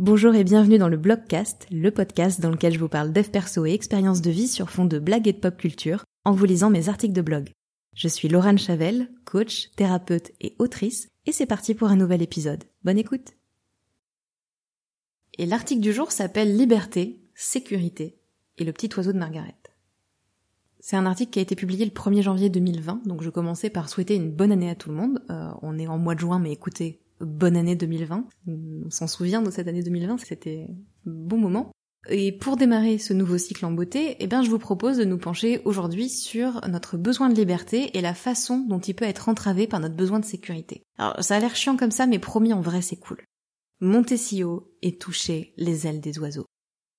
Bonjour et bienvenue dans le Blogcast, le podcast dans lequel je vous parle dev perso et expériences de vie sur fond de blagues et de pop culture en vous lisant mes articles de blog. Je suis Laurent Chavel, coach, thérapeute et autrice, et c'est parti pour un nouvel épisode. Bonne écoute Et l'article du jour s'appelle Liberté, sécurité et le petit oiseau de Margaret. C'est un article qui a été publié le 1er janvier 2020, donc je commençais par souhaiter une bonne année à tout le monde. Euh, on est en mois de juin, mais écoutez, bonne année 2020. On s'en souvient de cette année 2020, c'était bon moment. Et pour démarrer ce nouveau cycle en beauté, eh bien, je vous propose de nous pencher aujourd'hui sur notre besoin de liberté et la façon dont il peut être entravé par notre besoin de sécurité. Alors, ça a l'air chiant comme ça, mais promis, en vrai, c'est cool. Monter si haut et toucher les ailes des oiseaux.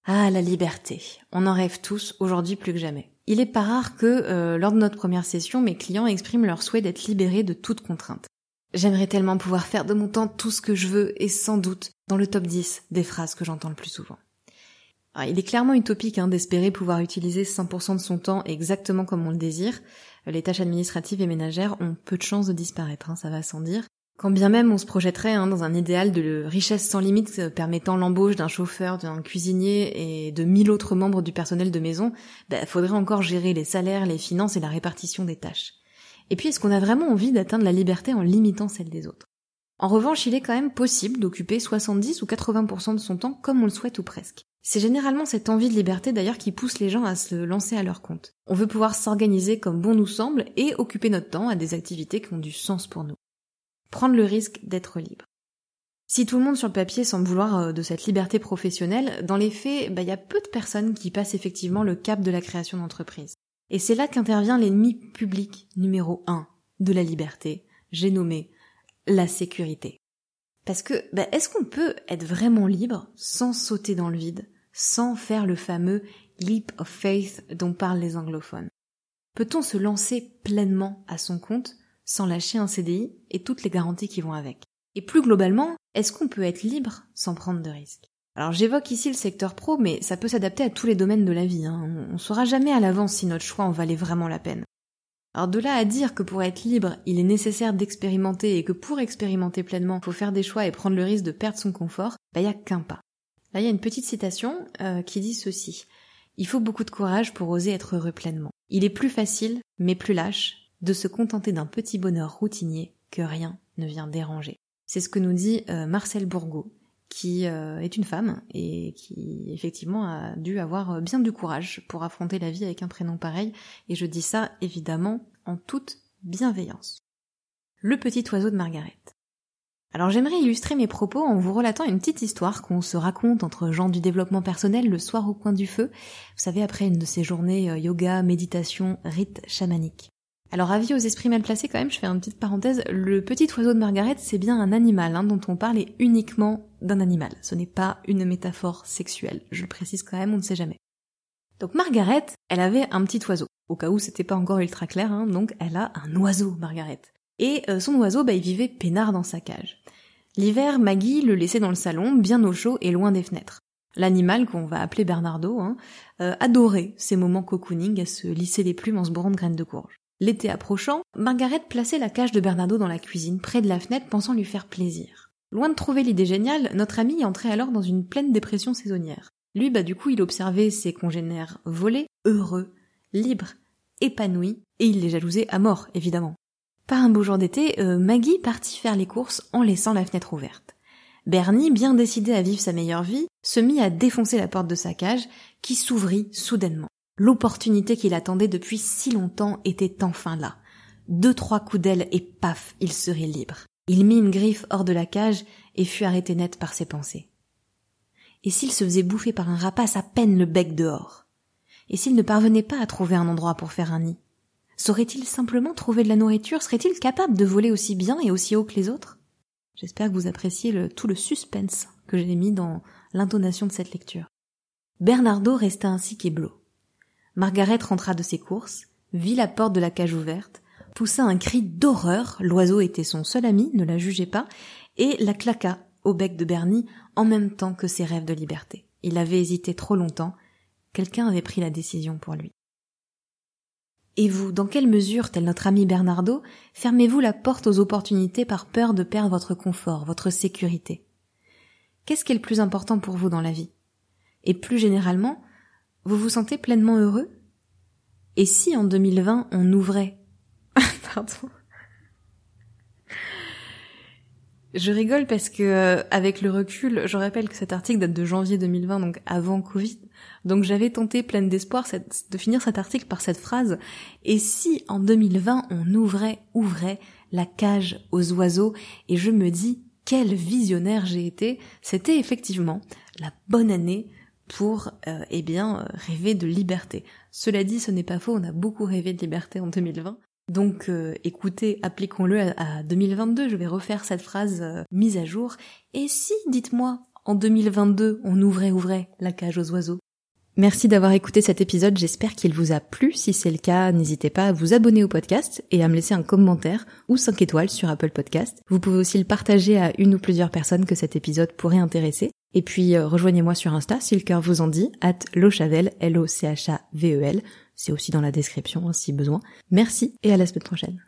Ah, la liberté. On en rêve tous, aujourd'hui plus que jamais. Il est pas rare que, euh, lors de notre première session, mes clients expriment leur souhait d'être libérés de toute contrainte. J'aimerais tellement pouvoir faire de mon temps tout ce que je veux et sans doute dans le top 10 des phrases que j'entends le plus souvent. il est clairement utopique hein, d'espérer pouvoir utiliser 100% de son temps exactement comme on le désire. Les tâches administratives et ménagères ont peu de chances de disparaître, hein, ça va sans dire. Quand bien même on se projetterait hein, dans un idéal de richesse sans limite euh, permettant l'embauche d'un chauffeur, d'un cuisinier et de mille autres membres du personnel de maison, bah, faudrait encore gérer les salaires, les finances et la répartition des tâches. Et puis, est-ce qu'on a vraiment envie d'atteindre la liberté en limitant celle des autres? En revanche, il est quand même possible d'occuper 70 ou 80% de son temps comme on le souhaite ou presque. C'est généralement cette envie de liberté d'ailleurs qui pousse les gens à se lancer à leur compte. On veut pouvoir s'organiser comme bon nous semble et occuper notre temps à des activités qui ont du sens pour nous. Prendre le risque d'être libre. Si tout le monde sur le papier semble vouloir euh, de cette liberté professionnelle, dans les faits, bah, il y a peu de personnes qui passent effectivement le cap de la création d'entreprise. Et c'est là qu'intervient l'ennemi public numéro un de la liberté, j'ai nommé la sécurité. Parce que, bah, est-ce qu'on peut être vraiment libre sans sauter dans le vide, sans faire le fameux leap of faith dont parlent les anglophones? Peut-on se lancer pleinement à son compte sans lâcher un CDI et toutes les garanties qui vont avec? Et plus globalement, est-ce qu'on peut être libre sans prendre de risques? Alors j'évoque ici le secteur pro, mais ça peut s'adapter à tous les domaines de la vie. Hein. On ne saura jamais à l'avance si notre choix en valait vraiment la peine. Alors de là à dire que pour être libre, il est nécessaire d'expérimenter et que pour expérimenter pleinement, il faut faire des choix et prendre le risque de perdre son confort, bah y a qu'un pas. Là il y a une petite citation euh, qui dit ceci. Il faut beaucoup de courage pour oser être heureux pleinement. Il est plus facile, mais plus lâche, de se contenter d'un petit bonheur routinier que rien ne vient déranger. C'est ce que nous dit euh, Marcel Bourgault, qui euh, est une femme et qui effectivement a dû avoir bien du courage pour affronter la vie avec un prénom pareil, et je dis ça évidemment en toute bienveillance. Le petit oiseau de Margaret. Alors j'aimerais illustrer mes propos en vous relatant une petite histoire qu'on se raconte entre gens du développement personnel le soir au coin du feu, vous savez après une de ces journées euh, yoga, méditation, rite chamanique. Alors avis aux esprits mal placés quand même, je fais une petite parenthèse, le petit oiseau de Margaret c'est bien un animal hein, dont on parle uniquement d'un animal, ce n'est pas une métaphore sexuelle, je le précise quand même, on ne sait jamais. Donc Margaret, elle avait un petit oiseau, au cas où c'était pas encore ultra clair, hein, donc elle a un oiseau Margaret. Et euh, son oiseau, bah, il vivait peinard dans sa cage. L'hiver, Maggie le laissait dans le salon, bien au chaud et loin des fenêtres. L'animal, qu'on va appeler Bernardo, hein, euh, adorait ces moments cocooning à se lisser les plumes en se bourrant de graines de courge. L'été approchant, Margaret plaçait la cage de Bernardo dans la cuisine, près de la fenêtre, pensant lui faire plaisir. Loin de trouver l'idée géniale, notre ami entrait alors dans une pleine dépression saisonnière. Lui, bah du coup, il observait ses congénères volés, heureux, libres, épanouis, et il les jalousait à mort, évidemment. Par un beau jour d'été, euh, Maggie partit faire les courses en laissant la fenêtre ouverte. Bernie, bien décidé à vivre sa meilleure vie, se mit à défoncer la porte de sa cage, qui s'ouvrit soudainement. L'opportunité qu'il attendait depuis si longtemps était enfin là. Deux, trois coups d'aile et paf, il serait libre. Il mit une griffe hors de la cage et fut arrêté net par ses pensées. Et s'il se faisait bouffer par un rapace à peine le bec dehors? Et s'il ne parvenait pas à trouver un endroit pour faire un nid? Saurait-il simplement trouver de la nourriture? Serait-il capable de voler aussi bien et aussi haut que les autres? J'espère que vous appréciez tout le suspense que j'ai mis dans l'intonation de cette lecture. Bernardo resta ainsi qu'éblo. Margaret rentra de ses courses, vit la porte de la cage ouverte, poussa un cri d'horreur, l'oiseau était son seul ami, ne la jugeait pas, et la claqua au bec de Bernie en même temps que ses rêves de liberté. Il avait hésité trop longtemps, quelqu'un avait pris la décision pour lui. Et vous, dans quelle mesure, tel notre ami Bernardo, fermez-vous la porte aux opportunités par peur de perdre votre confort, votre sécurité? Qu'est-ce qui est le plus important pour vous dans la vie? Et plus généralement, vous vous sentez pleinement heureux? Et si en 2020 on ouvrait? Pardon. Je rigole parce que euh, avec le recul, je rappelle que cet article date de janvier 2020, donc avant Covid. Donc j'avais tenté pleine d'espoir de finir cet article par cette phrase Et si en 2020 on ouvrait, ouvrait la cage aux oiseaux? Et je me dis quel visionnaire j'ai été. C'était effectivement la bonne année pour euh, eh bien rêver de liberté. Cela dit, ce n'est pas faux, on a beaucoup rêvé de liberté en 2020. Donc euh, écoutez, appliquons-le à, 2022, je vais refaire cette phrase euh, mise à jour. Et si, dites-moi, en 2022, on ouvrait, ouvrait la cage aux oiseaux? Merci d'avoir écouté cet épisode, j'espère qu'il vous a plu. Si c'est le cas, n'hésitez pas à vous abonner au podcast et à me laisser un commentaire ou 5 étoiles sur Apple Podcast. Vous pouvez aussi le partager à une ou plusieurs personnes que cet épisode pourrait intéresser. Et puis euh, rejoignez-moi sur Insta si le cœur vous en dit, at lochavel, L-O-C-H-A-V-E-L. C'est aussi dans la description si besoin. Merci et à la semaine prochaine.